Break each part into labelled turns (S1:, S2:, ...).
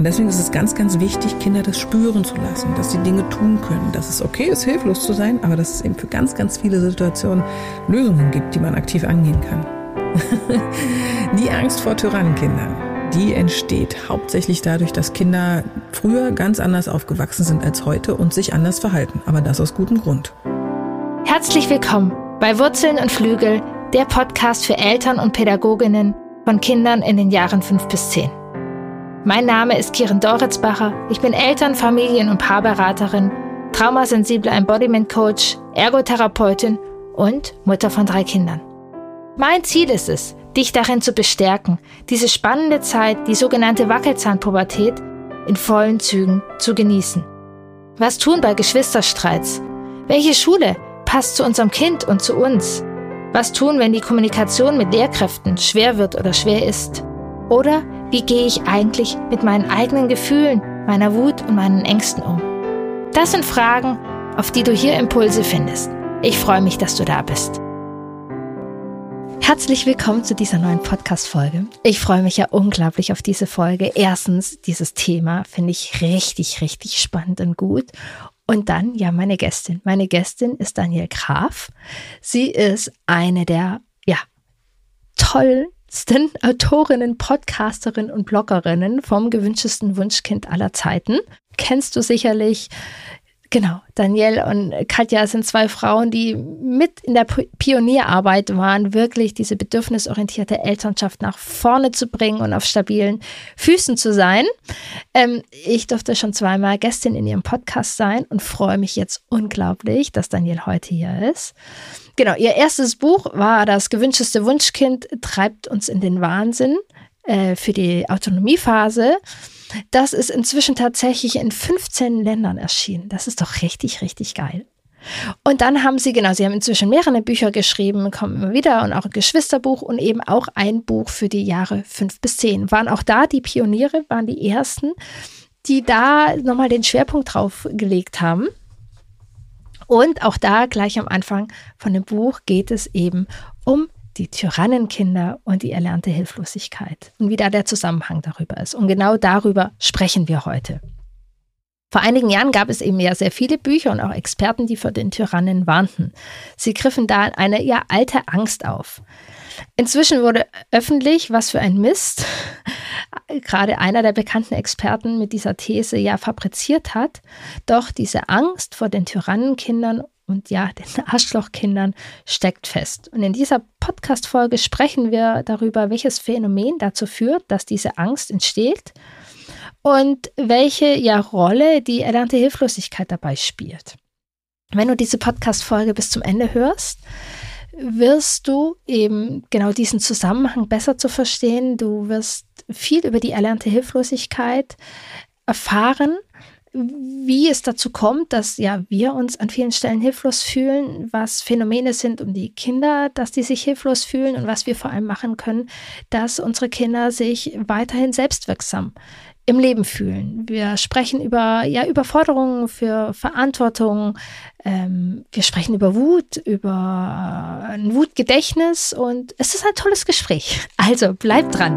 S1: Und deswegen ist es ganz, ganz wichtig, Kinder das spüren zu lassen, dass sie Dinge tun können, dass es okay ist, hilflos zu sein, aber dass es eben für ganz, ganz viele Situationen Lösungen gibt, die man aktiv angehen kann. die Angst vor Tyrannenkindern, die entsteht hauptsächlich dadurch, dass Kinder früher ganz anders aufgewachsen sind als heute und sich anders verhalten, aber das aus gutem Grund.
S2: Herzlich willkommen bei Wurzeln und Flügel, der Podcast für Eltern und Pädagoginnen von Kindern in den Jahren 5 bis 10. Mein Name ist Kiren Doritzbacher. Ich bin Eltern-, Familien- und Paarberaterin, traumasensible Embodiment Coach, Ergotherapeutin und Mutter von drei Kindern. Mein Ziel ist es, dich darin zu bestärken, diese spannende Zeit, die sogenannte Wackelzahnpubertät, in vollen Zügen zu genießen. Was tun bei Geschwisterstreits? Welche Schule passt zu unserem Kind und zu uns? Was tun, wenn die Kommunikation mit Lehrkräften schwer wird oder schwer ist? Oder wie gehe ich eigentlich mit meinen eigenen Gefühlen, meiner Wut und meinen Ängsten um? Das sind Fragen, auf die du hier Impulse findest. Ich freue mich, dass du da bist. Herzlich willkommen zu dieser neuen Podcast-Folge. Ich freue mich ja unglaublich auf diese Folge. Erstens, dieses Thema finde ich richtig, richtig spannend und gut. Und dann, ja, meine Gästin. Meine Gästin ist Danielle Graf. Sie ist eine der, ja, tollen besten Autorinnen, Podcasterinnen und Bloggerinnen vom gewünschtesten Wunschkind aller Zeiten. Kennst du sicherlich. Genau, Danielle und Katja sind zwei Frauen, die mit in der Pionierarbeit waren, wirklich diese bedürfnisorientierte Elternschaft nach vorne zu bringen und auf stabilen Füßen zu sein. Ähm, ich durfte schon zweimal Gästin in ihrem Podcast sein und freue mich jetzt unglaublich, dass Danielle heute hier ist. Genau, ihr erstes Buch war Das gewünschteste Wunschkind treibt uns in den Wahnsinn äh, für die Autonomiephase. Das ist inzwischen tatsächlich in 15 Ländern erschienen. Das ist doch richtig, richtig geil. Und dann haben sie, genau, sie haben inzwischen mehrere Bücher geschrieben, kommen immer wieder und auch ein Geschwisterbuch und eben auch ein Buch für die Jahre 5 bis 10. Waren auch da die Pioniere, waren die ersten, die da nochmal den Schwerpunkt drauf gelegt haben. Und auch da gleich am Anfang von dem Buch geht es eben um die Tyrannenkinder und die erlernte Hilflosigkeit und wie da der Zusammenhang darüber ist. Und genau darüber sprechen wir heute. Vor einigen Jahren gab es eben ja sehr viele Bücher und auch Experten, die vor den Tyrannen warnten. Sie griffen da eine ja alte Angst auf. Inzwischen wurde öffentlich, was für ein Mist gerade einer der bekannten Experten mit dieser These ja fabriziert hat. Doch diese Angst vor den Tyrannenkindern und ja, den Arschlochkindern steckt fest. Und in dieser Podcast-Folge sprechen wir darüber, welches Phänomen dazu führt, dass diese Angst entsteht und welche ja Rolle die erlernte Hilflosigkeit dabei spielt. Wenn du diese Podcast-Folge bis zum Ende hörst, wirst du eben genau diesen Zusammenhang besser zu verstehen. Du wirst viel über die erlernte Hilflosigkeit erfahren, wie es dazu kommt, dass ja wir uns an vielen Stellen hilflos fühlen, was Phänomene sind um die Kinder, dass die sich hilflos fühlen und was wir vor allem machen können, dass unsere Kinder sich weiterhin selbstwirksam im Leben fühlen. Wir sprechen über ja, Überforderungen für Verantwortung. Ähm, wir sprechen über Wut, über ein Wutgedächtnis und es ist ein tolles Gespräch. Also bleibt dran.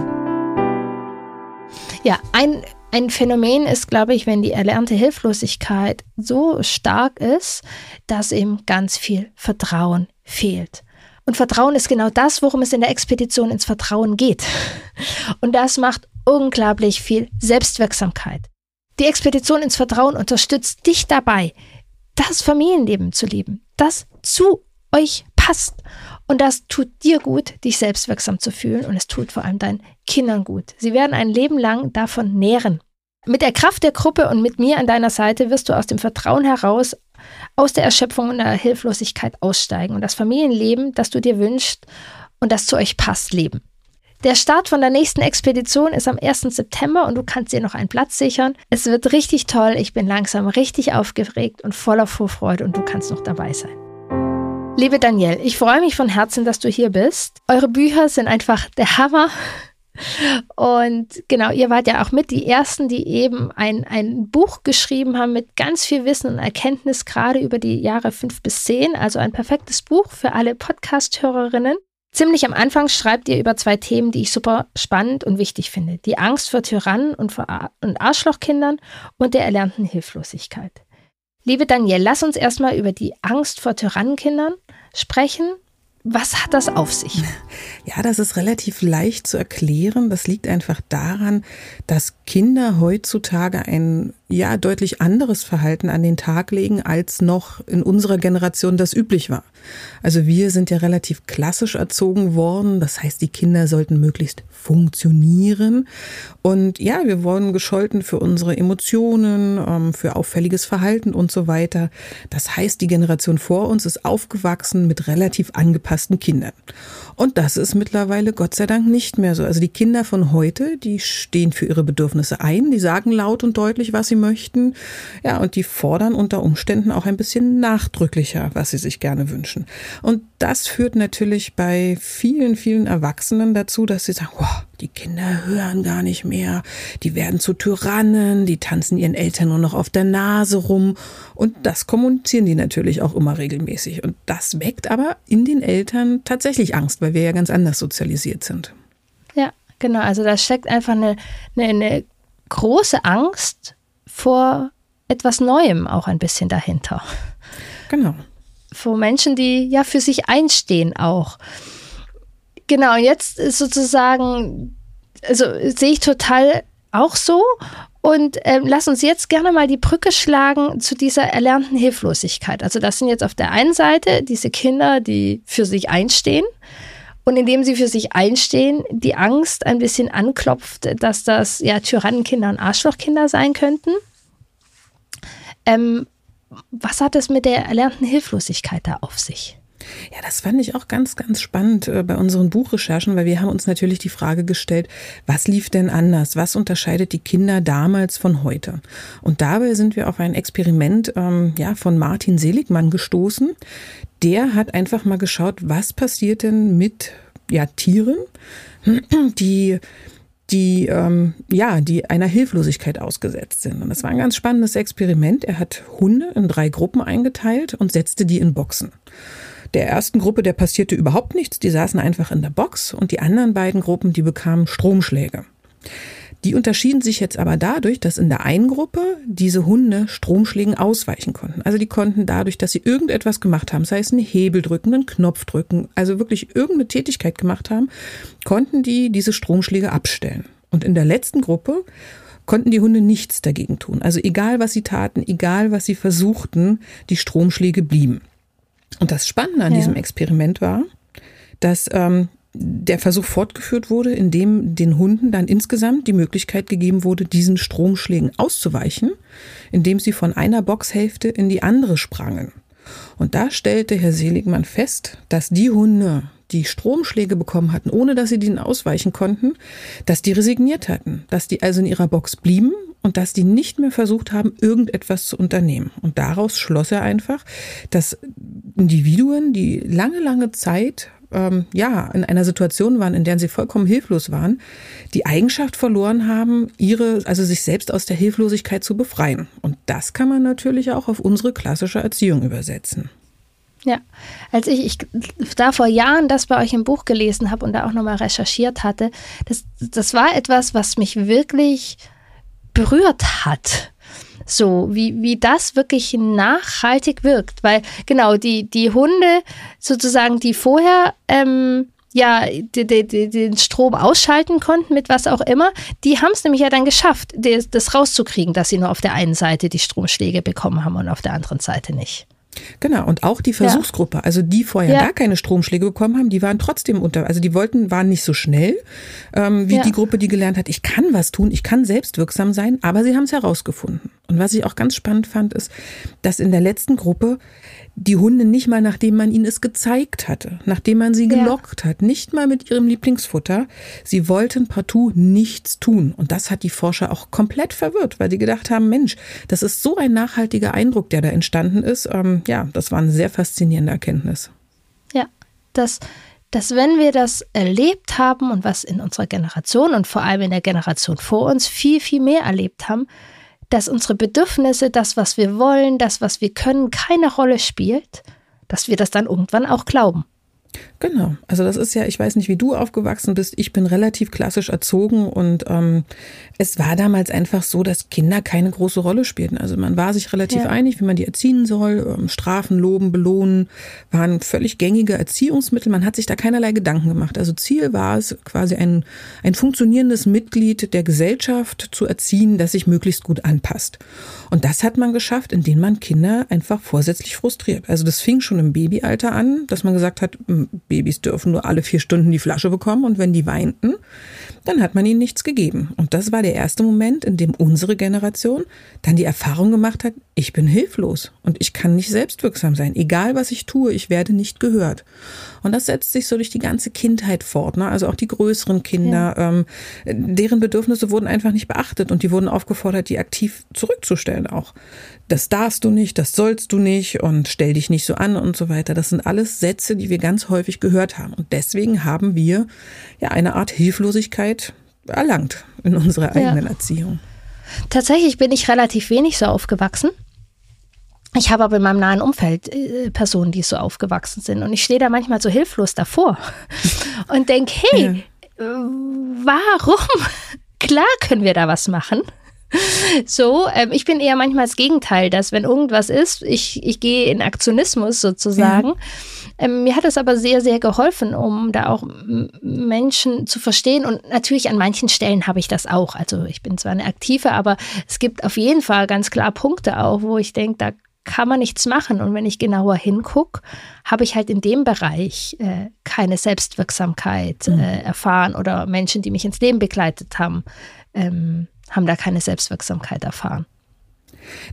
S2: Ja, ein, ein Phänomen ist, glaube ich, wenn die erlernte Hilflosigkeit so stark ist, dass eben ganz viel Vertrauen fehlt. Und Vertrauen ist genau das, worum es in der Expedition ins Vertrauen geht. Und das macht unglaublich viel Selbstwirksamkeit. Die Expedition ins Vertrauen unterstützt dich dabei, das Familienleben zu leben, das zu euch passt. Und das tut dir gut, dich selbstwirksam zu fühlen und es tut vor allem deinen Kindern gut. Sie werden ein Leben lang davon nähren. Mit der Kraft der Gruppe und mit mir an deiner Seite wirst du aus dem Vertrauen heraus, aus der Erschöpfung und der Hilflosigkeit aussteigen und das Familienleben, das du dir wünschst und das zu euch passt, leben. Der Start von der nächsten Expedition ist am 1. September und du kannst dir noch einen Platz sichern. Es wird richtig toll. Ich bin langsam richtig aufgeregt und voller Vorfreude und du kannst noch dabei sein. Liebe Danielle, ich freue mich von Herzen, dass du hier bist. Eure Bücher sind einfach der Hammer. Und genau, ihr wart ja auch mit die Ersten, die eben ein, ein Buch geschrieben haben mit ganz viel Wissen und Erkenntnis, gerade über die Jahre fünf bis zehn. Also ein perfektes Buch für alle Podcast-Hörerinnen. Ziemlich am Anfang schreibt ihr über zwei Themen, die ich super spannend und wichtig finde. Die Angst vor Tyrannen und, vor Ar und Arschlochkindern und der erlernten Hilflosigkeit. Liebe Danielle, lass uns erstmal über die Angst vor Tyrannenkindern sprechen was hat das auf sich?
S1: Ja, das ist relativ leicht zu erklären. Das liegt einfach daran, dass Kinder heutzutage ein ja deutlich anderes Verhalten an den Tag legen, als noch in unserer Generation das üblich war. Also wir sind ja relativ klassisch erzogen worden. Das heißt, die Kinder sollten möglichst funktionieren. Und ja, wir wurden gescholten für unsere Emotionen, ähm, für auffälliges Verhalten und so weiter. Das heißt, die Generation vor uns ist aufgewachsen mit relativ angepassten Kindern. Und das ist mittlerweile Gott sei Dank nicht mehr so. Also die Kinder von heute, die stehen für ihre Bedürfnisse ein, die sagen laut und deutlich, was sie möchten. Ja, und die fordern unter Umständen auch ein bisschen nachdrücklicher, was sie sich gerne wünschen. Und das führt natürlich bei vielen, vielen Erwachsenen dazu, dass sie sagen, wow, die Kinder hören gar nicht mehr, die werden zu Tyrannen, die tanzen ihren Eltern nur noch auf der Nase rum. Und das kommunizieren die natürlich auch immer regelmäßig. Und das weckt aber in den Eltern tatsächlich Angst, weil wir ja ganz anders sozialisiert sind.
S2: Ja, genau. Also da steckt einfach eine, eine, eine große Angst vor etwas Neuem auch ein bisschen dahinter.
S1: Genau.
S2: Vor Menschen, die ja für sich einstehen auch. Genau, jetzt ist sozusagen, also sehe ich total auch so. Und ähm, lass uns jetzt gerne mal die Brücke schlagen zu dieser erlernten Hilflosigkeit. Also das sind jetzt auf der einen Seite diese Kinder, die für sich einstehen. Und indem sie für sich einstehen, die Angst ein bisschen anklopft, dass das ja Tyrannenkinder und Arschlochkinder sein könnten. Ähm, was hat es mit der erlernten Hilflosigkeit da auf sich?
S1: Ja, das fand ich auch ganz, ganz spannend äh, bei unseren Buchrecherchen, weil wir haben uns natürlich die Frage gestellt, was lief denn anders? Was unterscheidet die Kinder damals von heute? Und dabei sind wir auf ein Experiment ähm, ja, von Martin Seligmann gestoßen. Der hat einfach mal geschaut, was passiert denn mit ja, Tieren, die die ähm, ja die einer Hilflosigkeit ausgesetzt sind. Und das war ein ganz spannendes Experiment. Er hat Hunde in drei Gruppen eingeteilt und setzte die in Boxen. Der ersten Gruppe, der passierte überhaupt nichts, die saßen einfach in der Box und die anderen beiden Gruppen, die bekamen Stromschläge. Die unterschieden sich jetzt aber dadurch, dass in der einen Gruppe diese Hunde Stromschlägen ausweichen konnten. Also die konnten dadurch, dass sie irgendetwas gemacht haben, sei es einen Hebel drücken, einen Knopf drücken, also wirklich irgendeine Tätigkeit gemacht haben, konnten die diese Stromschläge abstellen. Und in der letzten Gruppe konnten die Hunde nichts dagegen tun. Also egal was sie taten, egal was sie versuchten, die Stromschläge blieben. Und das Spannende an ja. diesem Experiment war, dass ähm, der Versuch fortgeführt wurde, indem den Hunden dann insgesamt die Möglichkeit gegeben wurde, diesen Stromschlägen auszuweichen, indem sie von einer Boxhälfte in die andere sprangen. Und da stellte Herr Seligmann fest, dass die Hunde, die Stromschläge bekommen hatten, ohne dass sie denen ausweichen konnten, dass die resigniert hatten, dass die also in ihrer Box blieben und dass die nicht mehr versucht haben, irgendetwas zu unternehmen. Und daraus schloss er einfach, dass Individuen, die lange, lange Zeit ähm, ja in einer Situation waren, in der sie vollkommen hilflos waren, die Eigenschaft verloren haben, ihre, also sich selbst aus der Hilflosigkeit zu befreien. Und das kann man natürlich auch auf unsere klassische Erziehung übersetzen.
S2: Ja, als ich, ich da vor Jahren das bei euch im Buch gelesen habe und da auch nochmal recherchiert hatte, das, das war etwas, was mich wirklich berührt hat. So, wie, wie das wirklich nachhaltig wirkt. Weil genau, die, die Hunde sozusagen, die vorher ähm, ja die, die, die, den Strom ausschalten konnten mit was auch immer, die haben es nämlich ja dann geschafft, das, das rauszukriegen, dass sie nur auf der einen Seite die Stromschläge bekommen haben und auf der anderen Seite nicht.
S1: Genau, und auch die Versuchsgruppe, ja. also die vorher ja. gar keine Stromschläge bekommen haben, die waren trotzdem unter, also die wollten, waren nicht so schnell ähm, wie ja. die Gruppe, die gelernt hat, ich kann was tun, ich kann selbstwirksam sein, aber sie haben es herausgefunden. Und was ich auch ganz spannend fand, ist, dass in der letzten Gruppe die Hunde nicht mal, nachdem man ihnen es gezeigt hatte, nachdem man sie gelockt ja. hat, nicht mal mit ihrem Lieblingsfutter. Sie wollten partout nichts tun. Und das hat die Forscher auch komplett verwirrt, weil sie gedacht haben, Mensch, das ist so ein nachhaltiger Eindruck, der da entstanden ist. Ähm, ja, das war eine sehr faszinierende Erkenntnis.
S2: Ja, dass, dass wenn wir das erlebt haben und was in unserer Generation und vor allem in der Generation vor uns viel, viel mehr erlebt haben, dass unsere Bedürfnisse, das, was wir wollen, das, was wir können, keine Rolle spielt, dass wir das dann irgendwann auch glauben.
S1: Genau. Also das ist ja, ich weiß nicht, wie du aufgewachsen bist. Ich bin relativ klassisch erzogen und ähm, es war damals einfach so, dass Kinder keine große Rolle spielten. Also man war sich relativ ja. einig, wie man die erziehen soll. Ähm, Strafen, loben, belohnen waren völlig gängige Erziehungsmittel. Man hat sich da keinerlei Gedanken gemacht. Also Ziel war es, quasi ein, ein funktionierendes Mitglied der Gesellschaft zu erziehen, das sich möglichst gut anpasst. Und das hat man geschafft, indem man Kinder einfach vorsätzlich frustriert. Also das fing schon im Babyalter an, dass man gesagt hat, Babys dürfen nur alle vier Stunden die Flasche bekommen und wenn die weinten, dann hat man ihnen nichts gegeben. Und das war der erste Moment, in dem unsere Generation dann die Erfahrung gemacht hat, ich bin hilflos und ich kann nicht selbstwirksam sein. Egal was ich tue, ich werde nicht gehört. Und das setzt sich so durch die ganze Kindheit fort. Ne? Also auch die größeren Kinder, ja. ähm, deren Bedürfnisse wurden einfach nicht beachtet und die wurden aufgefordert, die aktiv zurückzustellen auch. Das darfst du nicht, das sollst du nicht und stell dich nicht so an und so weiter. Das sind alles Sätze, die wir ganz häufig gehört haben. Und deswegen haben wir ja eine Art Hilflosigkeit erlangt in unserer eigenen ja. Erziehung.
S2: Tatsächlich bin ich relativ wenig so aufgewachsen. Ich habe aber in meinem nahen Umfeld äh, Personen, die so aufgewachsen sind. Und ich stehe da manchmal so hilflos davor und denke, hey, ja. Äh, warum? Klar können wir da was machen. So, ähm, ich bin eher manchmal das Gegenteil, dass wenn irgendwas ist, ich, ich gehe in Aktionismus sozusagen. Ja. Ähm, mir hat es aber sehr, sehr geholfen, um da auch Menschen zu verstehen. Und natürlich an manchen Stellen habe ich das auch. Also ich bin zwar eine Aktive, aber es gibt auf jeden Fall ganz klar Punkte auch, wo ich denke, da kann man nichts machen. Und wenn ich genauer hingucke, habe ich halt in dem Bereich äh, keine Selbstwirksamkeit mhm. äh, erfahren oder Menschen, die mich ins Leben begleitet haben, ähm, haben da keine Selbstwirksamkeit erfahren.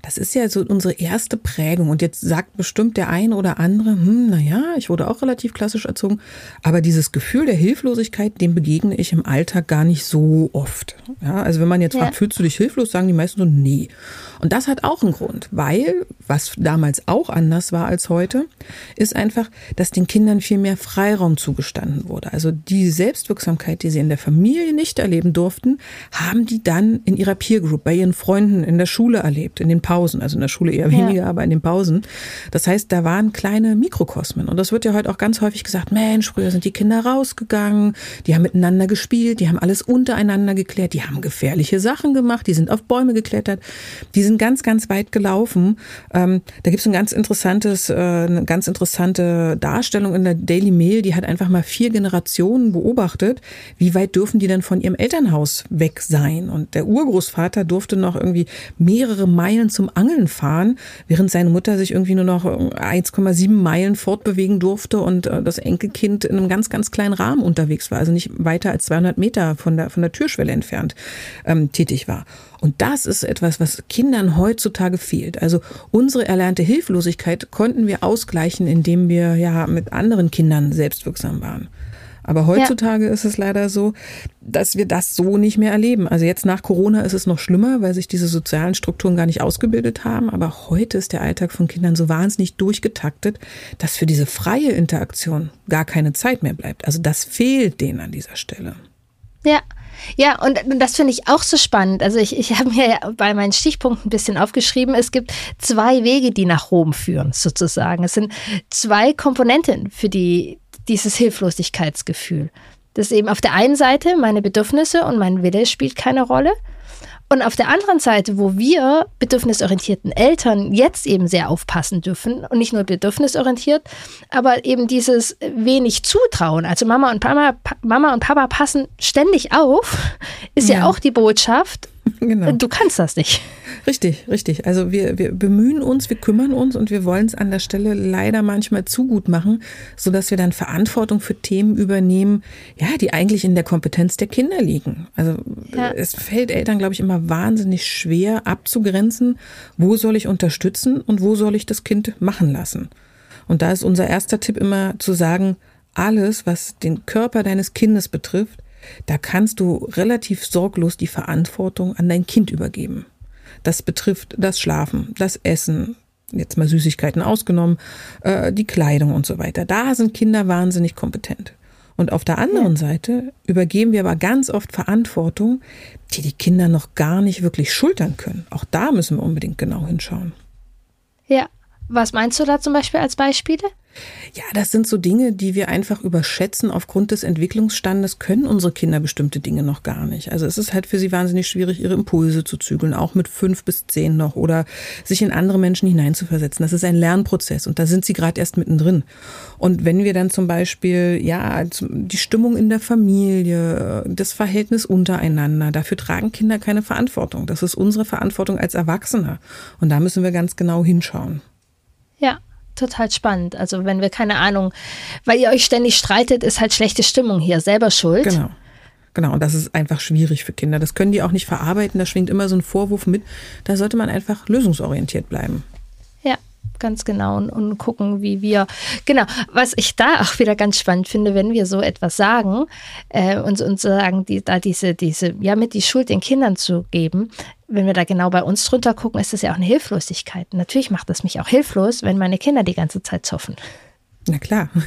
S1: Das ist ja so unsere erste Prägung. Und jetzt sagt bestimmt der eine oder andere, hm, naja, ich wurde auch relativ klassisch erzogen. Aber dieses Gefühl der Hilflosigkeit, dem begegne ich im Alltag gar nicht so oft. Ja, also wenn man jetzt ja. fragt, fühlst du dich hilflos, sagen die meisten so, nee. Und das hat auch einen Grund, weil, was damals auch anders war als heute, ist einfach, dass den Kindern viel mehr Freiraum zugestanden wurde. Also die Selbstwirksamkeit, die sie in der Familie nicht erleben durften, haben die dann in ihrer Peer Group, bei ihren Freunden in der Schule erlebt, in den Pausen. Also in der Schule eher weniger, ja. aber in den Pausen. Das heißt, da waren kleine Mikrokosmen. Und das wird ja heute auch ganz häufig gesagt, Mensch, früher sind die Kinder rausgegangen, die haben miteinander gespielt, die haben alles untereinander geklärt, die haben gefährliche Sachen gemacht, die sind auf Bäume geklettert, die sind sind ganz, ganz weit gelaufen. Ähm, da gibt es ein ganz interessantes, äh, eine ganz interessante Darstellung in der Daily Mail, die hat einfach mal vier Generationen beobachtet, wie weit dürfen die denn von ihrem Elternhaus weg sein. Und der Urgroßvater durfte noch irgendwie mehrere Meilen zum Angeln fahren, während seine Mutter sich irgendwie nur noch 1,7 Meilen fortbewegen durfte und äh, das Enkelkind in einem ganz, ganz kleinen Rahmen unterwegs war, also nicht weiter als 200 Meter von der, von der Türschwelle entfernt ähm, tätig war. Und das ist etwas, was Kindern heutzutage fehlt. Also unsere erlernte Hilflosigkeit konnten wir ausgleichen, indem wir ja mit anderen Kindern selbstwirksam waren. Aber heutzutage ja. ist es leider so, dass wir das so nicht mehr erleben. Also jetzt nach Corona ist es noch schlimmer, weil sich diese sozialen Strukturen gar nicht ausgebildet haben. Aber heute ist der Alltag von Kindern so wahnsinnig durchgetaktet, dass für diese freie Interaktion gar keine Zeit mehr bleibt. Also das fehlt denen an dieser Stelle.
S2: Ja, ja, und, und das finde ich auch so spannend. Also ich, ich habe mir ja bei meinen Stichpunkten ein bisschen aufgeschrieben, es gibt zwei Wege, die nach Rom führen, sozusagen. Es sind zwei Komponenten für die, dieses Hilflosigkeitsgefühl. Das ist eben auf der einen Seite meine Bedürfnisse und mein Wille spielt keine Rolle. Und auf der anderen Seite, wo wir bedürfnisorientierten Eltern jetzt eben sehr aufpassen dürfen und nicht nur bedürfnisorientiert, aber eben dieses wenig Zutrauen. Also Mama und Papa, Mama und Papa passen ständig auf, ist ja, ja auch die Botschaft. Genau. Du kannst das nicht.
S1: Richtig, richtig. Also wir, wir bemühen uns, wir kümmern uns und wir wollen es an der Stelle leider manchmal zu gut machen, sodass wir dann Verantwortung für Themen übernehmen, ja, die eigentlich in der Kompetenz der Kinder liegen. Also ja. es fällt Eltern, glaube ich, immer wahnsinnig schwer abzugrenzen, wo soll ich unterstützen und wo soll ich das Kind machen lassen. Und da ist unser erster Tipp immer zu sagen, alles, was den Körper deines Kindes betrifft, da kannst du relativ sorglos die Verantwortung an dein Kind übergeben. Das betrifft das Schlafen, das Essen, jetzt mal Süßigkeiten ausgenommen, äh, die Kleidung und so weiter. Da sind Kinder wahnsinnig kompetent. Und auf der anderen Seite übergeben wir aber ganz oft Verantwortung, die die Kinder noch gar nicht wirklich schultern können. Auch da müssen wir unbedingt genau hinschauen.
S2: Ja, was meinst du da zum Beispiel als Beispiele?
S1: Ja, das sind so Dinge, die wir einfach überschätzen. Aufgrund des Entwicklungsstandes können unsere Kinder bestimmte Dinge noch gar nicht. Also es ist halt für sie wahnsinnig schwierig, ihre Impulse zu zügeln, auch mit fünf bis zehn noch oder sich in andere Menschen hineinzuversetzen. Das ist ein Lernprozess und da sind sie gerade erst mittendrin. Und wenn wir dann zum Beispiel, ja, die Stimmung in der Familie, das Verhältnis untereinander, dafür tragen Kinder keine Verantwortung. Das ist unsere Verantwortung als Erwachsene. Und da müssen wir ganz genau hinschauen.
S2: Ja, total spannend. Also wenn wir keine Ahnung, weil ihr euch ständig streitet, ist halt schlechte Stimmung hier, selber schuld.
S1: Genau. Genau, und das ist einfach schwierig für Kinder. Das können die auch nicht verarbeiten. Da schwingt immer so ein Vorwurf mit. Da sollte man einfach lösungsorientiert bleiben.
S2: Ja, ganz genau. Und, und gucken, wie wir. Genau, was ich da auch wieder ganz spannend finde, wenn wir so etwas sagen äh, und, und sagen, die, da diese, diese, ja, mit die Schuld den Kindern zu geben, wenn wir da genau bei uns drunter gucken, ist das ja auch eine Hilflosigkeit. Natürlich macht das mich auch hilflos, wenn meine Kinder die ganze Zeit zoffen.
S1: Na klar.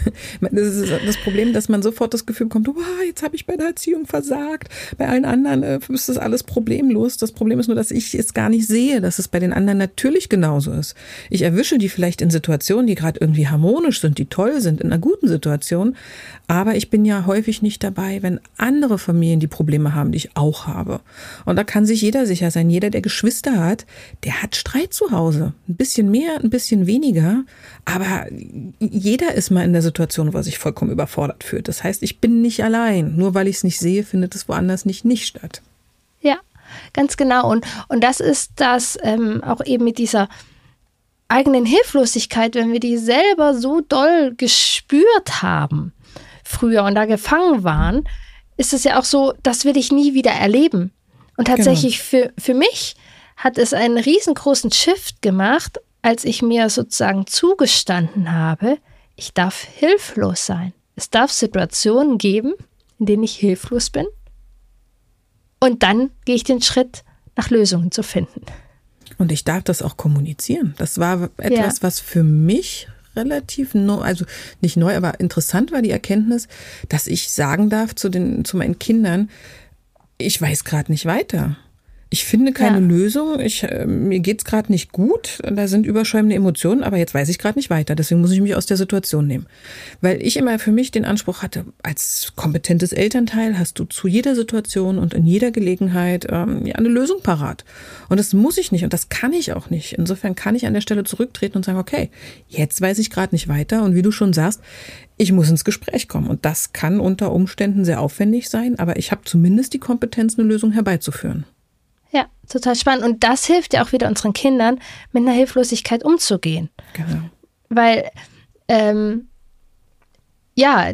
S1: Das ist das Problem, dass man sofort das Gefühl bekommt, oh, jetzt habe ich bei der Erziehung versagt. Bei allen anderen äh, ist das alles problemlos. Das Problem ist nur, dass ich es gar nicht sehe, dass es bei den anderen natürlich genauso ist. Ich erwische die vielleicht in Situationen, die gerade irgendwie harmonisch sind, die toll sind, in einer guten Situation. Aber ich bin ja häufig nicht dabei, wenn andere Familien die Probleme haben, die ich auch habe. Und da kann sich jeder sicher sein. Jeder, der Geschwister hat, der hat Streit zu Hause. Ein bisschen mehr, ein bisschen weniger. Aber jeder ist mal in der Situation, wo er sich vollkommen überfordert fühlt. Das heißt, ich bin nicht allein. Nur weil ich es nicht sehe, findet es woanders nicht nicht statt.
S2: Ja, ganz genau. Und, und das ist das ähm, auch eben mit dieser eigenen Hilflosigkeit, wenn wir die selber so doll gespürt haben früher und da gefangen waren, ist es ja auch so, das will ich nie wieder erleben. Und tatsächlich genau. für, für mich hat es einen riesengroßen Shift gemacht, als ich mir sozusagen zugestanden habe, ich darf hilflos sein. Es darf Situationen geben, in denen ich hilflos bin. Und dann gehe ich den Schritt, nach Lösungen zu finden.
S1: Und ich darf das auch kommunizieren. Das war etwas, ja. was für mich relativ neu, also nicht neu, aber interessant war die Erkenntnis, dass ich sagen darf zu den, zu meinen Kindern, ich weiß gerade nicht weiter. Ich finde keine ja. Lösung. Ich, äh, mir geht's gerade nicht gut. Da sind überschäumende Emotionen, aber jetzt weiß ich gerade nicht weiter. Deswegen muss ich mich aus der Situation nehmen. Weil ich immer für mich den Anspruch hatte, als kompetentes Elternteil hast du zu jeder Situation und in jeder Gelegenheit ähm, ja, eine Lösung parat. Und das muss ich nicht und das kann ich auch nicht. Insofern kann ich an der Stelle zurücktreten und sagen, okay, jetzt weiß ich gerade nicht weiter. Und wie du schon sagst, ich muss ins Gespräch kommen. Und das kann unter Umständen sehr aufwendig sein, aber ich habe zumindest die Kompetenz, eine Lösung herbeizuführen.
S2: Ja, total spannend. Und das hilft ja auch wieder unseren Kindern, mit einer Hilflosigkeit umzugehen. Genau. Weil, ähm, ja,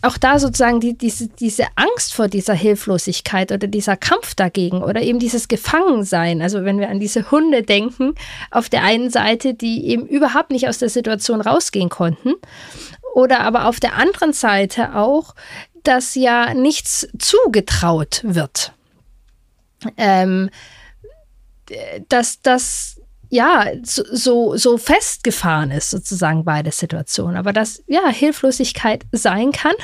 S2: auch da sozusagen die, diese, diese Angst vor dieser Hilflosigkeit oder dieser Kampf dagegen oder eben dieses Gefangensein. Also wenn wir an diese Hunde denken, auf der einen Seite, die eben überhaupt nicht aus der Situation rausgehen konnten. Oder aber auf der anderen Seite auch, dass ja nichts zugetraut wird ähm, dass das ja so, so festgefahren ist, sozusagen beide Situationen. Aber dass ja Hilflosigkeit sein kann,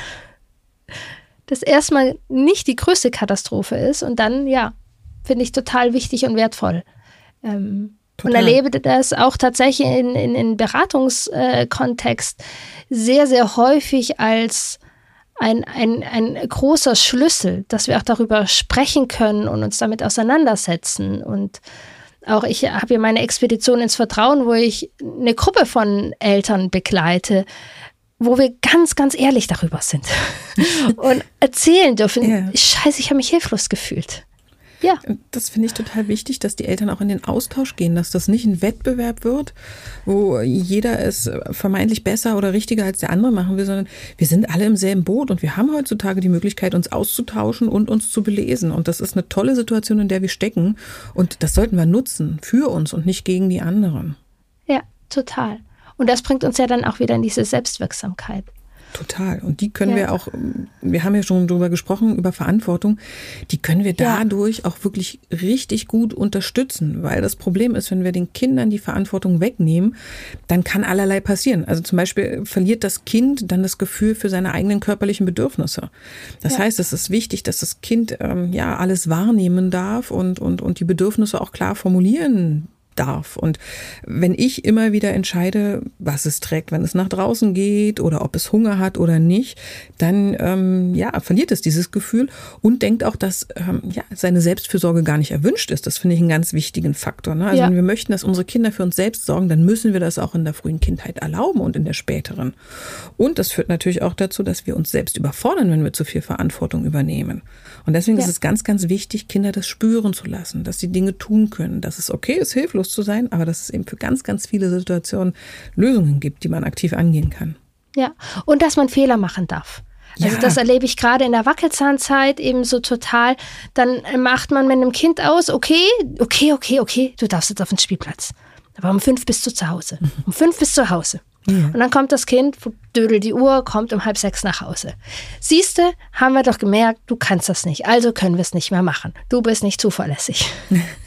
S2: das erstmal nicht die größte Katastrophe ist und dann, ja, finde ich total wichtig und wertvoll. Ähm, und erlebe das auch tatsächlich in, in, in Beratungskontext sehr, sehr häufig als ein, ein, ein großer Schlüssel, dass wir auch darüber sprechen können und uns damit auseinandersetzen. Und auch ich habe ja meine Expedition ins Vertrauen, wo ich eine Gruppe von Eltern begleite, wo wir ganz, ganz ehrlich darüber sind und erzählen dürfen, ja. scheiße, ich habe mich hilflos gefühlt.
S1: Ja. Das finde ich total wichtig, dass die Eltern auch in den Austausch gehen, dass das nicht ein Wettbewerb wird, wo jeder es vermeintlich besser oder richtiger als der andere machen will, sondern wir sind alle im selben Boot und wir haben heutzutage die Möglichkeit, uns auszutauschen und uns zu belesen. Und das ist eine tolle Situation, in der wir stecken. Und das sollten wir nutzen für uns und nicht gegen die anderen.
S2: Ja, total. Und das bringt uns ja dann auch wieder in diese Selbstwirksamkeit.
S1: Total. Und die können ja. wir auch, wir haben ja schon drüber gesprochen, über Verantwortung, die können wir dadurch ja. auch wirklich richtig gut unterstützen. Weil das Problem ist, wenn wir den Kindern die Verantwortung wegnehmen, dann kann allerlei passieren. Also zum Beispiel verliert das Kind dann das Gefühl für seine eigenen körperlichen Bedürfnisse. Das ja. heißt, es ist wichtig, dass das Kind ähm, ja alles wahrnehmen darf und, und, und die Bedürfnisse auch klar formulieren darf. Und wenn ich immer wieder entscheide, was es trägt, wenn es nach draußen geht oder ob es Hunger hat oder nicht, dann ähm, ja, verliert es dieses Gefühl und denkt auch, dass ähm, ja, seine Selbstfürsorge gar nicht erwünscht ist. Das finde ich einen ganz wichtigen Faktor. Ne? Also ja. wenn wir möchten, dass unsere Kinder für uns selbst sorgen, dann müssen wir das auch in der frühen Kindheit erlauben und in der späteren. Und das führt natürlich auch dazu, dass wir uns selbst überfordern, wenn wir zu viel Verantwortung übernehmen. Und deswegen ja. ist es ganz, ganz wichtig, Kinder das spüren zu lassen, dass sie Dinge tun können, dass es okay ist, hilflos zu sein, aber dass es eben für ganz, ganz viele Situationen Lösungen gibt, die man aktiv angehen kann.
S2: Ja, und dass man Fehler machen darf. Also ja. das erlebe ich gerade in der Wackelzahnzeit eben so total. Dann macht man mit einem Kind aus, okay, okay, okay, okay, du darfst jetzt auf den Spielplatz. Aber um fünf bist du zu Hause. Um fünf bist du zu Hause. Ja. Und dann kommt das Kind, dödelt die Uhr, kommt um halb sechs nach Hause. Siehste, haben wir doch gemerkt, du kannst das nicht, also können wir es nicht mehr machen. Du bist nicht zuverlässig.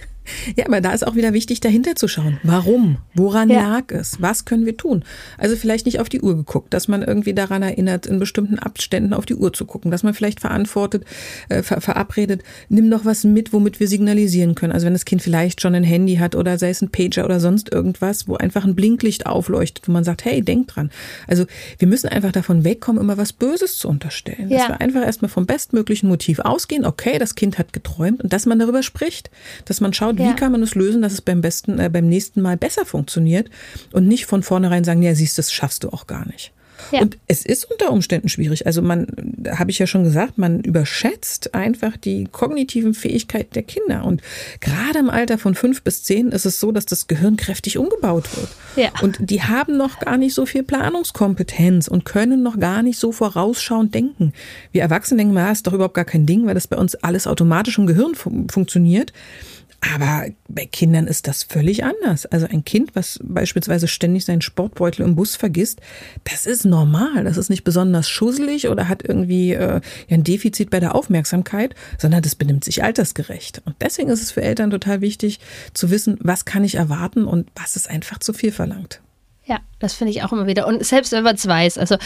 S1: Ja, aber da ist auch wieder wichtig, dahinter zu schauen. Warum? Woran ja. lag es? Was können wir tun? Also vielleicht nicht auf die Uhr geguckt, dass man irgendwie daran erinnert, in bestimmten Abständen auf die Uhr zu gucken, dass man vielleicht verantwortet, äh, ver verabredet, nimm doch was mit, womit wir signalisieren können. Also wenn das Kind vielleicht schon ein Handy hat oder sei es ein Pager oder sonst irgendwas, wo einfach ein Blinklicht aufleuchtet, wo man sagt, hey, denk dran. Also wir müssen einfach davon wegkommen, immer was Böses zu unterstellen. Ja. Dass wir einfach erstmal vom bestmöglichen Motiv ausgehen, okay, das Kind hat geträumt und dass man darüber spricht, dass man schaut, ja. wie kann man es lösen, dass es beim besten, äh, beim nächsten Mal besser funktioniert und nicht von vornherein sagen, ja, siehst, das schaffst du auch gar nicht. Ja. Und es ist unter Umständen schwierig. Also man, habe ich ja schon gesagt, man überschätzt einfach die kognitiven Fähigkeiten der Kinder. Und gerade im Alter von fünf bis zehn ist es so, dass das Gehirn kräftig umgebaut wird. Ja. Und die haben noch gar nicht so viel Planungskompetenz und können noch gar nicht so vorausschauend denken. Wir Erwachsene denken, na, ist doch überhaupt gar kein Ding, weil das bei uns alles automatisch im Gehirn fun funktioniert. Aber bei Kindern ist das völlig anders. Also ein Kind, was beispielsweise ständig seinen Sportbeutel im Bus vergisst, das ist normal. Das ist nicht besonders schusselig oder hat irgendwie äh, ein Defizit bei der Aufmerksamkeit, sondern das benimmt sich altersgerecht. Und deswegen ist es für Eltern total wichtig zu wissen, was kann ich erwarten und was ist einfach zu viel verlangt.
S2: Ja, das finde ich auch immer wieder. Und selbst wenn man es weiß, also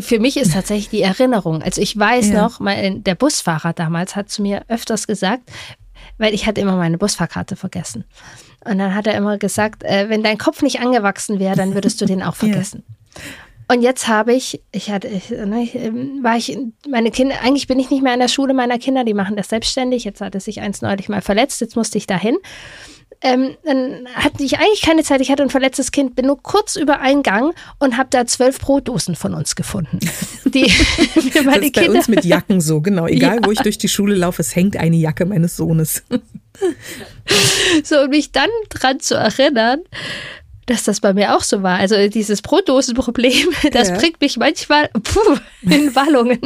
S2: für mich ist tatsächlich die Erinnerung. Also ich weiß ja. noch, mein, der Busfahrer damals hat zu mir öfters gesagt, weil ich hatte immer meine Busfahrkarte vergessen. Und dann hat er immer gesagt, äh, wenn dein Kopf nicht angewachsen wäre, dann würdest du den auch vergessen. ja. Und jetzt habe ich, ich hatte, ne, ähm, war ich, meine Kinder, eigentlich bin ich nicht mehr an der Schule meiner Kinder, die machen das selbstständig. Jetzt hatte sich eins neulich mal verletzt, jetzt musste ich dahin. Ähm, dann hatte ich eigentlich keine Zeit. Ich hatte ein verletztes Kind, bin nur kurz über einen Gang und habe da zwölf Brotdosen von uns gefunden.
S1: Die für meine das ist bei Kinder. uns mit Jacken so, genau. Egal, ja. wo ich durch die Schule laufe, es hängt eine Jacke meines Sohnes.
S2: So, und mich dann dran zu erinnern, dass das bei mir auch so war. Also dieses Brotdosenproblem, das ja. bringt mich manchmal puh, in Wallungen.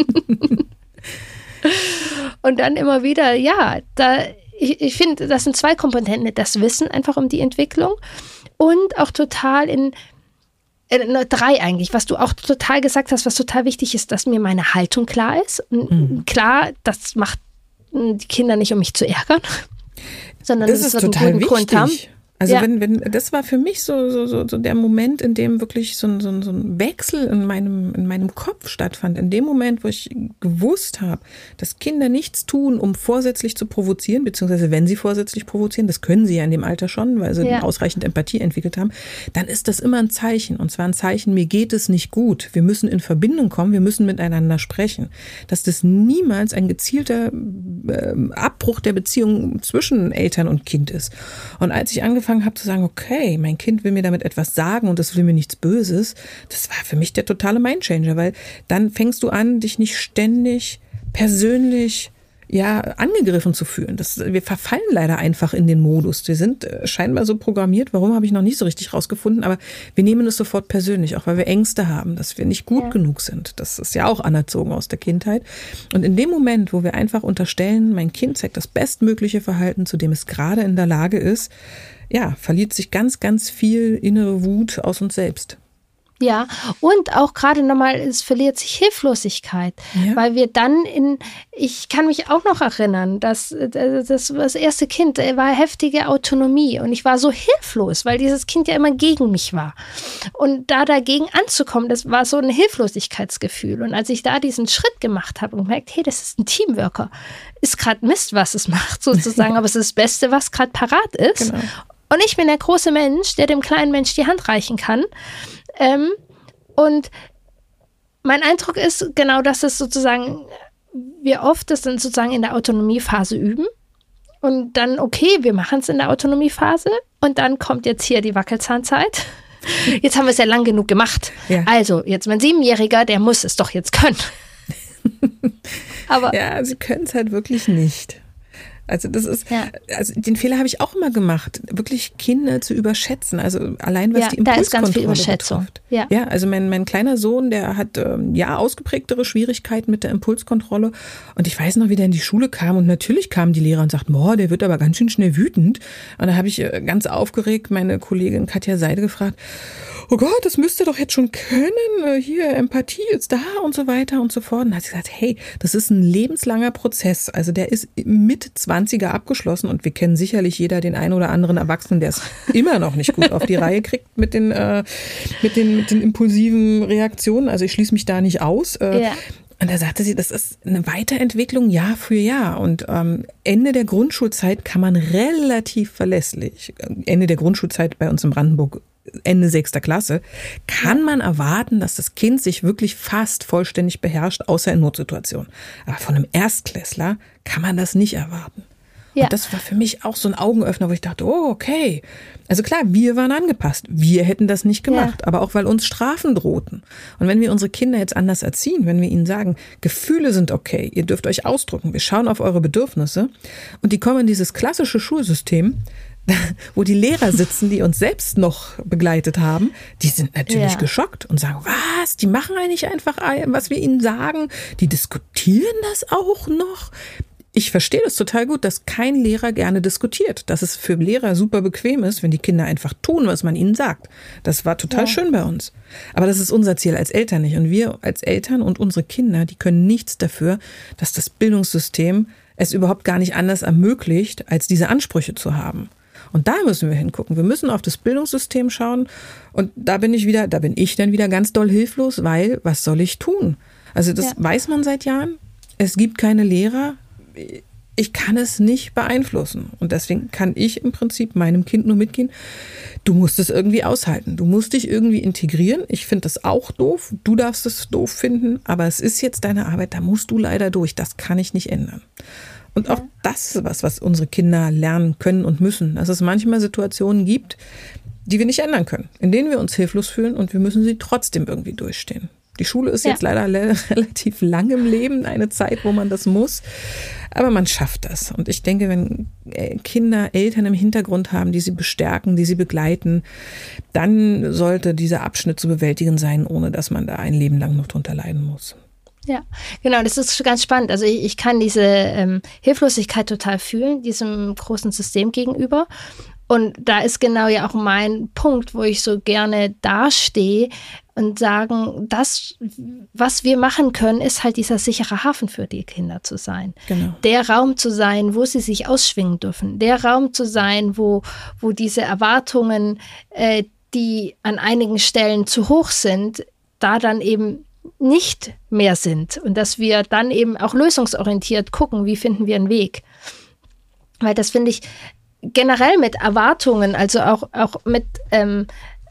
S2: und dann immer wieder, ja, da ich, ich finde, das sind zwei Komponenten. Das Wissen einfach um die Entwicklung und auch total in äh, drei eigentlich, was du auch total gesagt hast, was total wichtig ist, dass mir meine Haltung klar ist. Mhm. Klar, das macht die Kinder nicht, um mich zu ärgern, sondern
S1: das, das ist total einen guten wichtig. Grund haben. Also ja. wenn, wenn, das war für mich so, so, so, so der Moment, in dem wirklich so ein, so, ein, so ein Wechsel in meinem, in meinem Kopf stattfand. In dem Moment, wo ich gewusst habe, dass Kinder nichts tun, um vorsätzlich zu provozieren, beziehungsweise wenn sie vorsätzlich provozieren, das können sie ja in dem Alter schon, weil sie ja. ausreichend Empathie entwickelt haben, dann ist das immer ein Zeichen. Und zwar ein Zeichen, mir geht es nicht gut. Wir müssen in Verbindung kommen, wir müssen miteinander sprechen. Dass das niemals ein gezielter äh, Abbruch der Beziehung zwischen Eltern und Kind ist. Und als ich angefangen habe zu sagen, okay, mein Kind will mir damit etwas sagen und das will mir nichts Böses, das war für mich der totale Mindchanger, weil dann fängst du an, dich nicht ständig persönlich ja, angegriffen zu fühlen. Das, wir verfallen leider einfach in den Modus. Wir sind äh, scheinbar so programmiert. Warum habe ich noch nicht so richtig rausgefunden? Aber wir nehmen es sofort persönlich, auch weil wir Ängste haben, dass wir nicht gut ja. genug sind. Das ist ja auch anerzogen aus der Kindheit. Und in dem Moment, wo wir einfach unterstellen, mein Kind zeigt das bestmögliche Verhalten, zu dem es gerade in der Lage ist, ja, verliert sich ganz, ganz viel innere Wut aus uns selbst.
S2: Ja, und auch gerade nochmal, es verliert sich Hilflosigkeit, ja. weil wir dann in, ich kann mich auch noch erinnern, dass das, das erste Kind war heftige Autonomie und ich war so hilflos, weil dieses Kind ja immer gegen mich war. Und da dagegen anzukommen, das war so ein Hilflosigkeitsgefühl. Und als ich da diesen Schritt gemacht habe und gemerkt, hey, das ist ein Teamworker, ist gerade Mist, was es macht sozusagen, aber es ist das Beste, was gerade parat ist. Genau. Und ich bin der große Mensch, der dem kleinen Mensch die Hand reichen kann. Ähm, und mein Eindruck ist genau, dass es sozusagen, wir oft das dann sozusagen in der Autonomiephase üben. Und dann, okay, wir machen es in der Autonomiephase. Und dann kommt jetzt hier die Wackelzahnzeit. Jetzt haben wir es ja lang genug gemacht. Ja. Also, jetzt mein Siebenjähriger, der muss es doch jetzt können.
S1: Aber ja, sie können es halt wirklich nicht. Also das ist, ja. also den Fehler habe ich auch immer gemacht, wirklich Kinder zu überschätzen. Also allein was ja, die Impulskontrolle betrifft. Ja. ja, also mein, mein kleiner Sohn, der hat ähm, ja ausgeprägtere Schwierigkeiten mit der Impulskontrolle. Und ich weiß noch, wie der in die Schule kam und natürlich kamen die Lehrer und sagten, boah, der wird aber ganz schön schnell wütend. Und da habe ich äh, ganz aufgeregt meine Kollegin Katja Seide gefragt, oh Gott, das müsst ihr doch jetzt schon können, äh, hier, Empathie ist da und so weiter und so fort. Und dann hat sie gesagt, hey, das ist ein lebenslanger Prozess. Also der ist mit 20er abgeschlossen und wir kennen sicherlich jeder den einen oder anderen Erwachsenen, der es immer noch nicht gut auf die Reihe kriegt mit den, äh, mit den, mit den impulsiven Reaktionen. Also ich schließe mich da nicht aus. Äh, ja. Und da sagte sie, das ist eine Weiterentwicklung Jahr für Jahr. Und ähm, Ende der Grundschulzeit kann man relativ verlässlich, Ende der Grundschulzeit bei uns in Brandenburg Ende sechster Klasse, kann man erwarten, dass das Kind sich wirklich fast vollständig beherrscht, außer in Notsituationen. Aber von einem Erstklässler kann man das nicht erwarten. Ja. Und das war für mich auch so ein Augenöffner, wo ich dachte, oh, okay. Also klar, wir waren angepasst. Wir hätten das nicht gemacht, ja. aber auch weil uns Strafen drohten. Und wenn wir unsere Kinder jetzt anders erziehen, wenn wir ihnen sagen, Gefühle sind okay, ihr dürft euch ausdrücken, wir schauen auf eure Bedürfnisse und die kommen in dieses klassische Schulsystem, wo die Lehrer sitzen, die uns selbst noch begleitet haben, die sind natürlich ja. geschockt und sagen, was, die machen eigentlich einfach, was wir ihnen sagen, die diskutieren das auch noch. Ich verstehe das total gut, dass kein Lehrer gerne diskutiert, dass es für Lehrer super bequem ist, wenn die Kinder einfach tun, was man ihnen sagt. Das war total ja. schön bei uns. Aber das ist unser Ziel als Eltern nicht. Und wir als Eltern und unsere Kinder, die können nichts dafür, dass das Bildungssystem es überhaupt gar nicht anders ermöglicht, als diese Ansprüche zu haben. Und da müssen wir hingucken. Wir müssen auf das Bildungssystem schauen. Und da bin ich wieder, da bin ich dann wieder ganz doll hilflos, weil was soll ich tun? Also das ja. weiß man seit Jahren. Es gibt keine Lehrer. Ich kann es nicht beeinflussen. Und deswegen kann ich im Prinzip meinem Kind nur mitgehen. Du musst es irgendwie aushalten. Du musst dich irgendwie integrieren. Ich finde das auch doof. Du darfst es doof finden. Aber es ist jetzt deine Arbeit. Da musst du leider durch. Das kann ich nicht ändern. Und auch das ist was, was unsere Kinder lernen können und müssen. Dass es manchmal Situationen gibt, die wir nicht ändern können, in denen wir uns hilflos fühlen und wir müssen sie trotzdem irgendwie durchstehen. Die Schule ist ja. jetzt leider relativ lang im Leben, eine Zeit, wo man das muss. Aber man schafft das. Und ich denke, wenn äh, Kinder Eltern im Hintergrund haben, die sie bestärken, die sie begleiten, dann sollte dieser Abschnitt zu bewältigen sein, ohne dass man da ein Leben lang noch drunter leiden muss.
S2: Ja, genau, das ist ganz spannend. Also ich, ich kann diese ähm, Hilflosigkeit total fühlen, diesem großen System gegenüber. Und da ist genau ja auch mein Punkt, wo ich so gerne dastehe und sagen, das, was wir machen können, ist halt dieser sichere Hafen für die Kinder zu sein. Genau. Der Raum zu sein, wo sie sich ausschwingen dürfen. Der Raum zu sein, wo, wo diese Erwartungen, äh, die an einigen Stellen zu hoch sind, da dann eben nicht mehr sind und dass wir dann eben auch lösungsorientiert gucken, wie finden wir einen Weg. Weil das finde ich generell mit Erwartungen, also auch, auch mit, ähm,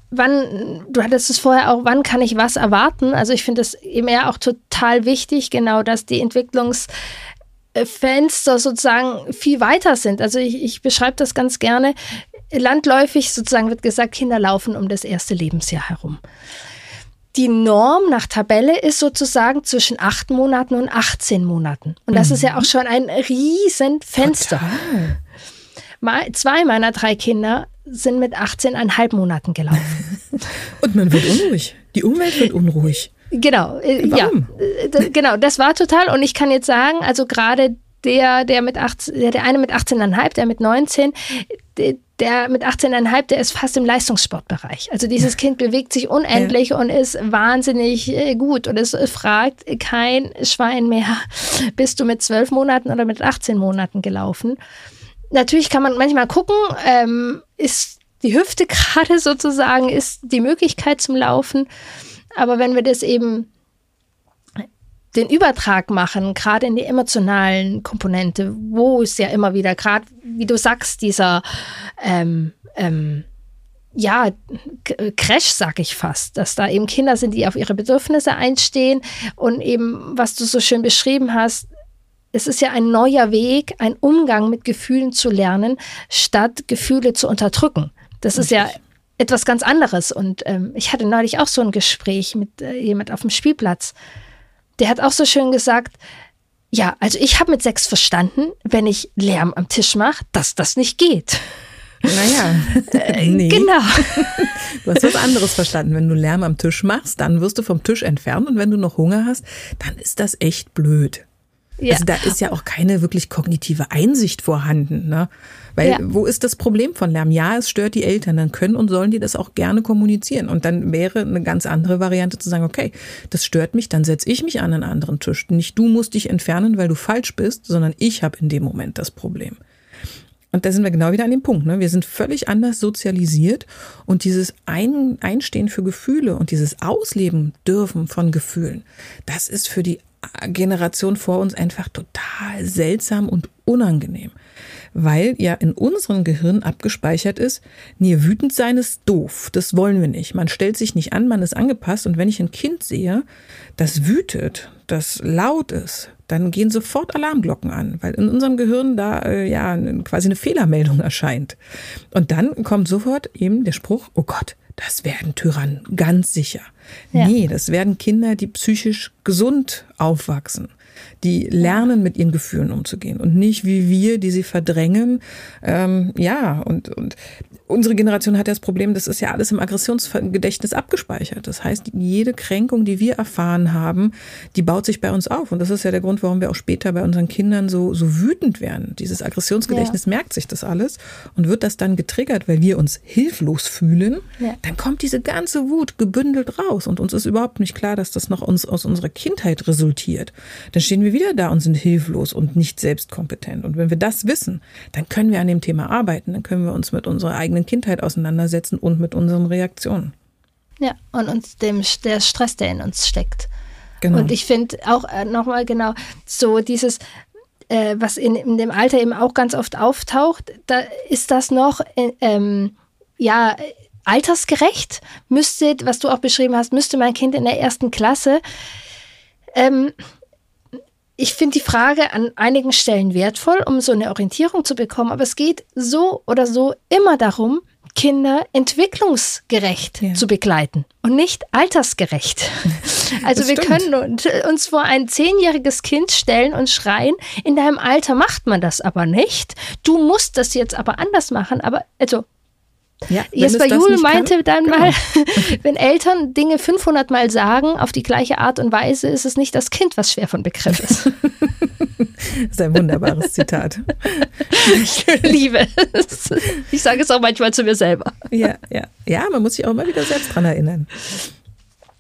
S2: wann, du hattest es vorher auch, wann kann ich was erwarten? Also ich finde es eben ja auch total wichtig, genau, dass die Entwicklungsfenster sozusagen viel weiter sind. Also ich, ich beschreibe das ganz gerne. Landläufig sozusagen wird gesagt, Kinder laufen um das erste Lebensjahr herum die Norm nach Tabelle ist sozusagen zwischen acht Monaten und 18 Monaten. Und das mhm. ist ja auch mhm. schon ein riesen Fenster. Zwei meiner drei Kinder sind mit 18,5 Monaten gelaufen.
S1: und man wird unruhig. Die Umwelt wird unruhig.
S2: Genau, äh, Warum? ja, äh, genau, das war total. Und ich kann jetzt sagen, also gerade der, der mit 18, der eine mit 18,5, der mit 19, der, mit 18,5, der ist fast im Leistungssportbereich. Also dieses Kind bewegt sich unendlich ja. und ist wahnsinnig äh, gut. Und es fragt kein Schwein mehr, bist du mit 12 Monaten oder mit 18 Monaten gelaufen? Natürlich kann man manchmal gucken, ähm, ist die Hüfte gerade sozusagen, ist die Möglichkeit zum Laufen. Aber wenn wir das eben den Übertrag machen, gerade in die emotionalen Komponente, wo es ja immer wieder, gerade wie du sagst, dieser ähm, ähm, ja, Crash, sag ich fast, dass da eben Kinder sind, die auf ihre Bedürfnisse einstehen und eben, was du so schön beschrieben hast, es ist ja ein neuer Weg, ein Umgang mit Gefühlen zu lernen, statt Gefühle zu unterdrücken. Das Richtig. ist ja etwas ganz anderes. Und ähm, ich hatte neulich auch so ein Gespräch mit äh, jemand auf dem Spielplatz. Der hat auch so schön gesagt, ja, also ich habe mit sechs verstanden, wenn ich Lärm am Tisch mache, dass das nicht geht.
S1: Naja,
S2: äh, nee. genau.
S1: Du hast was anderes verstanden. Wenn du Lärm am Tisch machst, dann wirst du vom Tisch entfernt und wenn du noch Hunger hast, dann ist das echt blöd. Ja. Also da ist ja auch keine wirklich kognitive Einsicht vorhanden. Ne? Weil ja. wo ist das Problem von Lärm? Ja, es stört die Eltern, dann können und sollen die das auch gerne kommunizieren. Und dann wäre eine ganz andere Variante zu sagen, okay, das stört mich, dann setze ich mich an einen anderen Tisch. Nicht du musst dich entfernen, weil du falsch bist, sondern ich habe in dem Moment das Problem. Und da sind wir genau wieder an dem Punkt. Ne? Wir sind völlig anders sozialisiert und dieses Ein Einstehen für Gefühle und dieses Ausleben dürfen von Gefühlen, das ist für die Generation vor uns einfach total seltsam und unangenehm. Weil ja in unserem Gehirn abgespeichert ist, nee, wütend sein ist doof, das wollen wir nicht. Man stellt sich nicht an, man ist angepasst und wenn ich ein Kind sehe, das wütet, das laut ist, dann gehen sofort Alarmglocken an, weil in unserem Gehirn da äh, ja quasi eine Fehlermeldung erscheint. Und dann kommt sofort eben der Spruch, oh Gott, das werden Tyrannen, ganz sicher. Ja. Nee, das werden Kinder, die psychisch gesund aufwachsen, die lernen, mit ihren Gefühlen umzugehen und nicht wie wir, die sie verdrängen. Ähm, ja, und, und unsere Generation hat ja das Problem, das ist ja alles im Aggressionsgedächtnis abgespeichert. Das heißt, jede Kränkung, die wir erfahren haben, die baut sich bei uns auf. Und das ist ja der Grund, warum wir auch später bei unseren Kindern so, so wütend werden. Dieses Aggressionsgedächtnis ja. merkt sich das alles und wird das dann getriggert, weil wir uns hilflos fühlen. Ja. Dann kommt diese ganze Wut gebündelt raus und uns ist überhaupt nicht klar, dass das noch uns aus unserer Kindheit resultiert. Dann stehen wir wieder da und sind hilflos und nicht selbstkompetent. Und wenn wir das wissen, dann können wir an dem Thema arbeiten. Dann können wir uns mit unserer eigenen eigenen Kindheit auseinandersetzen und mit unseren Reaktionen.
S2: Ja, und uns dem der Stress, der in uns steckt. Genau. Und ich finde auch äh, nochmal genau so dieses, äh, was in, in, dem Alter eben auch ganz oft auftaucht, da ist das noch, äh, ähm, ja, altersgerecht. Müsste, was du auch beschrieben hast, müsste mein Kind in der ersten Klasse. Ähm, ich finde die Frage an einigen Stellen wertvoll, um so eine Orientierung zu bekommen, aber es geht so oder so immer darum, Kinder entwicklungsgerecht ja. zu begleiten und nicht altersgerecht. Also wir können uns vor ein zehnjähriges Kind stellen und schreien, in deinem Alter macht man das aber nicht. Du musst das jetzt aber anders machen. Aber also ja, Jesper Juhl meinte dann genau. mal, wenn Eltern Dinge 500 Mal sagen auf die gleiche Art und Weise, ist es nicht das Kind, was schwer von Begriff ist.
S1: das ist ein wunderbares Zitat.
S2: Ich liebe es. Ich sage es auch manchmal zu mir selber.
S1: Ja, ja. Ja, man muss sich auch immer wieder selbst dran erinnern.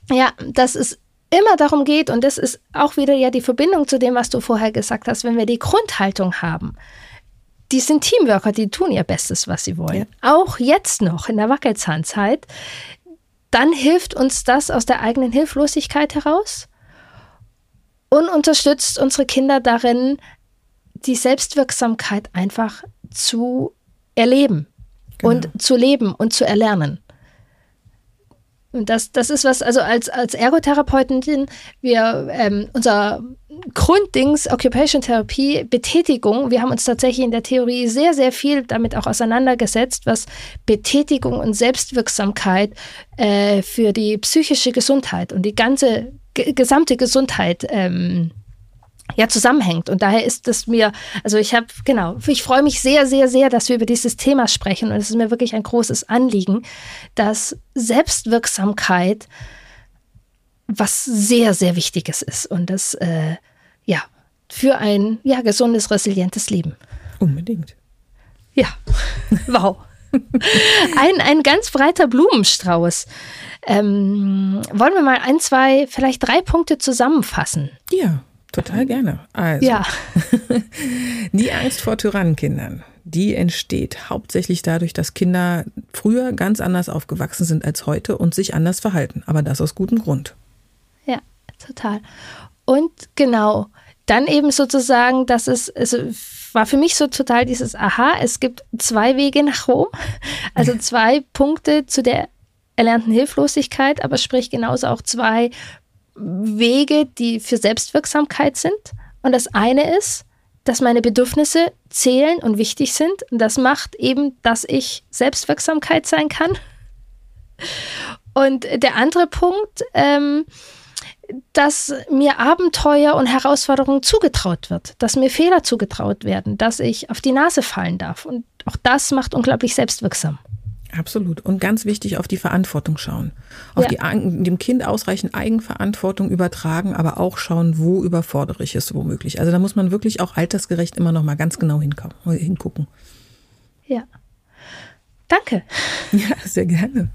S2: Ja, dass es immer darum geht, und das ist auch wieder ja die Verbindung zu dem, was du vorher gesagt hast, wenn wir die Grundhaltung haben, die sind Teamworker, die tun ihr Bestes, was sie wollen. Ja. Auch jetzt noch in der Wackelzahnzeit. Dann hilft uns das aus der eigenen Hilflosigkeit heraus und unterstützt unsere Kinder darin, die Selbstwirksamkeit einfach zu erleben genau. und zu leben und zu erlernen. Und das, das ist was, also als, als Ergotherapeutin, wir, ähm, unser Grunddings, Occupation Therapie, Betätigung, wir haben uns tatsächlich in der Theorie sehr, sehr viel damit auch auseinandergesetzt, was Betätigung und Selbstwirksamkeit äh, für die psychische Gesundheit und die ganze gesamte Gesundheit ähm, ja zusammenhängt. Und daher ist es mir, also ich habe, genau, ich freue mich sehr, sehr, sehr, dass wir über dieses Thema sprechen. Und es ist mir wirklich ein großes Anliegen, dass Selbstwirksamkeit was sehr, sehr Wichtiges ist. Und das, äh, ja, für ein ja, gesundes, resilientes Leben.
S1: Unbedingt.
S2: Ja, wow. ein, ein ganz breiter Blumenstrauß. Ähm, wollen wir mal ein, zwei, vielleicht drei Punkte zusammenfassen?
S1: Ja. Total gerne. Also,
S2: ja.
S1: die Angst vor Tyrannenkindern, die entsteht hauptsächlich dadurch, dass Kinder früher ganz anders aufgewachsen sind als heute und sich anders verhalten. Aber das aus gutem Grund.
S2: Ja, total. Und genau, dann eben sozusagen, dass es, also war für mich so total dieses Aha, es gibt zwei Wege nach Rom, also zwei Punkte zu der erlernten Hilflosigkeit, aber sprich genauso auch zwei Wege, die für Selbstwirksamkeit sind. Und das eine ist, dass meine Bedürfnisse zählen und wichtig sind. Und das macht eben, dass ich Selbstwirksamkeit sein kann. Und der andere Punkt, ähm, dass mir Abenteuer und Herausforderungen zugetraut wird, dass mir Fehler zugetraut werden, dass ich auf die Nase fallen darf. Und auch das macht unglaublich selbstwirksam.
S1: Absolut. Und ganz wichtig, auf die Verantwortung schauen. Auf ja. die, dem Kind ausreichend Eigenverantwortung übertragen, aber auch schauen, wo überfordere ich es womöglich. Also da muss man wirklich auch altersgerecht immer noch mal ganz genau hingucken.
S2: Ja. Danke.
S1: Ja, sehr gerne.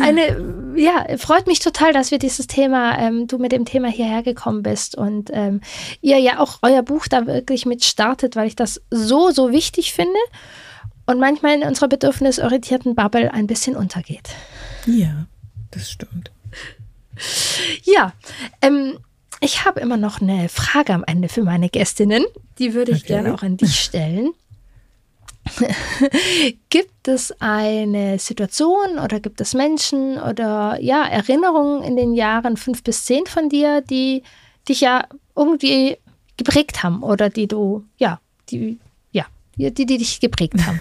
S2: Eine, ja, freut mich total, dass wir dieses Thema, ähm, du mit dem Thema hierher gekommen bist und ähm, ihr ja auch euer Buch da wirklich mit startet, weil ich das so, so wichtig finde und manchmal in unserer bedürfnisorientierten Bubble ein bisschen untergeht.
S1: Ja, das stimmt.
S2: Ja, ähm, ich habe immer noch eine Frage am Ende für meine Gästinnen. Die würde ich okay. gerne auch an dich stellen. gibt es eine Situation oder gibt es Menschen oder ja, Erinnerungen in den Jahren fünf bis zehn von dir, die dich ja irgendwie geprägt haben oder die du, ja, die, ja, die, die dich geprägt haben?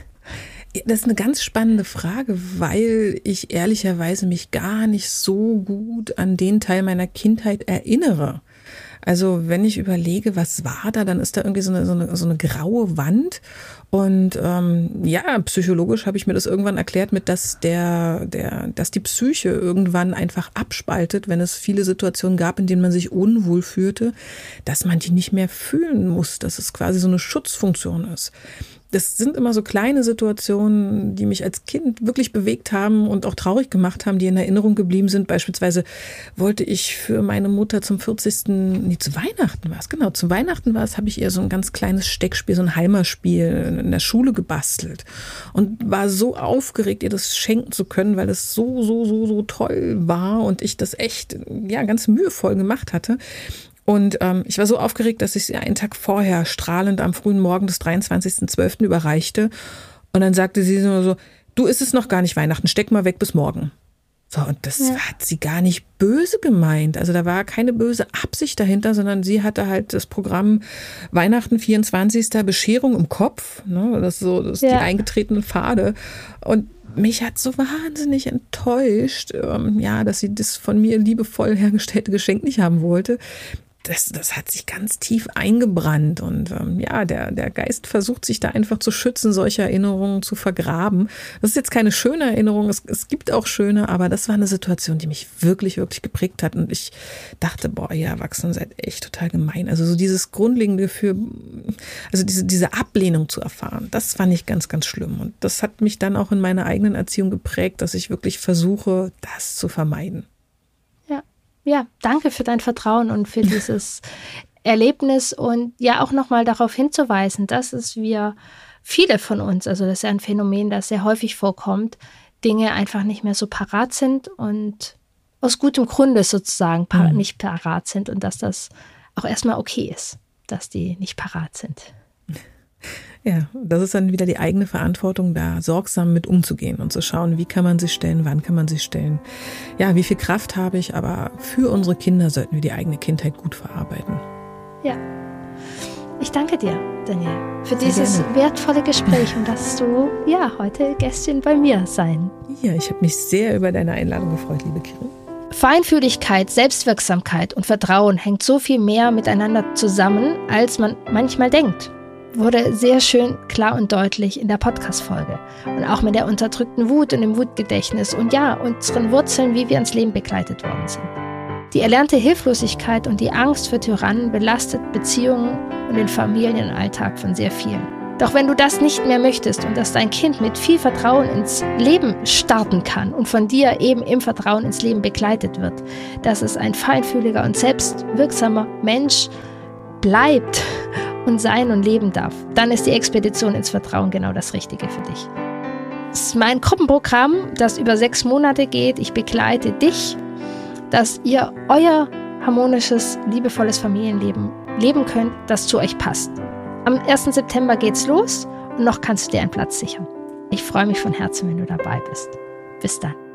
S1: Das ist eine ganz spannende Frage, weil ich ehrlicherweise mich gar nicht so gut an den Teil meiner Kindheit erinnere. Also wenn ich überlege, was war da, dann ist da irgendwie so eine, so eine, so eine graue Wand. Und ähm, ja, psychologisch habe ich mir das irgendwann erklärt mit, dass der, der, dass die Psyche irgendwann einfach abspaltet, wenn es viele Situationen gab, in denen man sich unwohl fühlte, dass man die nicht mehr fühlen muss, dass es quasi so eine Schutzfunktion ist das sind immer so kleine Situationen, die mich als Kind wirklich bewegt haben und auch traurig gemacht haben, die in Erinnerung geblieben sind. Beispielsweise wollte ich für meine Mutter zum 40. Nee, zu Weihnachten war es, genau, zu Weihnachten war es, habe ich ihr so ein ganz kleines Steckspiel, so ein Heimerspiel in der Schule gebastelt und war so aufgeregt, ihr das schenken zu können, weil es so, so, so, so toll war und ich das echt, ja, ganz mühevoll gemacht hatte. Und ähm, ich war so aufgeregt, dass ich sie einen Tag vorher strahlend am frühen Morgen des 23.12. überreichte. Und dann sagte sie so, du ist es noch gar nicht Weihnachten, steck mal weg bis morgen. So, und das ja. hat sie gar nicht böse gemeint. Also da war keine böse Absicht dahinter, sondern sie hatte halt das Programm Weihnachten 24. Bescherung im Kopf. Ne? Das ist so das ist ja. die eingetretene Pfade. Und mich hat so wahnsinnig enttäuscht, ähm, ja, dass sie das von mir liebevoll hergestellte Geschenk nicht haben wollte das, das hat sich ganz tief eingebrannt. Und ähm, ja, der, der Geist versucht sich da einfach zu schützen, solche Erinnerungen zu vergraben. Das ist jetzt keine schöne Erinnerung, es, es gibt auch schöne, aber das war eine Situation, die mich wirklich, wirklich geprägt hat. Und ich dachte, boah, ihr Erwachsenen seid echt total gemein. Also so dieses Grundlegende für, also diese, diese Ablehnung zu erfahren, das fand ich ganz, ganz schlimm. Und das hat mich dann auch in meiner eigenen Erziehung geprägt, dass ich wirklich versuche, das zu vermeiden
S2: ja, danke für dein Vertrauen und für dieses Erlebnis und ja auch nochmal darauf hinzuweisen, dass es wir viele von uns, also das ist ja ein Phänomen, das sehr häufig vorkommt, Dinge einfach nicht mehr so parat sind und aus gutem Grunde sozusagen par mhm. nicht parat sind und dass das auch erstmal okay ist, dass die nicht parat sind.
S1: Ja, das ist dann wieder die eigene Verantwortung, da sorgsam mit umzugehen und zu schauen, wie kann man sich stellen, wann kann man sich stellen. Ja, wie viel Kraft habe ich, aber für unsere Kinder sollten wir die eigene Kindheit gut verarbeiten.
S2: Ja. Ich danke dir, Daniel, für Sehr dieses gerne. wertvolle Gespräch und dass du ja heute Gästin bei mir sein.
S1: Ja, ich habe mich sehr über deine Einladung gefreut, liebe Kirin.
S2: Feinfühligkeit, Selbstwirksamkeit und Vertrauen hängt so viel mehr miteinander zusammen, als man manchmal denkt wurde sehr schön klar und deutlich in der Podcast-Folge. Und auch mit der unterdrückten Wut und dem Wutgedächtnis und ja, unseren Wurzeln, wie wir ins Leben begleitet worden sind. Die erlernte Hilflosigkeit und die Angst für Tyrannen belastet Beziehungen und den Familienalltag von sehr vielen. Doch wenn du das nicht mehr möchtest und dass dein Kind mit viel Vertrauen ins Leben starten kann und von dir eben im Vertrauen ins Leben begleitet wird, dass es ein feinfühliger und selbstwirksamer Mensch bleibt und sein und leben darf, dann ist die Expedition ins Vertrauen genau das Richtige für dich. Es ist mein Gruppenprogramm, das über sechs Monate geht. Ich begleite dich, dass ihr euer harmonisches, liebevolles Familienleben leben könnt, das zu euch passt. Am 1. September geht's los und noch kannst du dir einen Platz sichern. Ich freue mich von Herzen, wenn du dabei bist. Bis dann.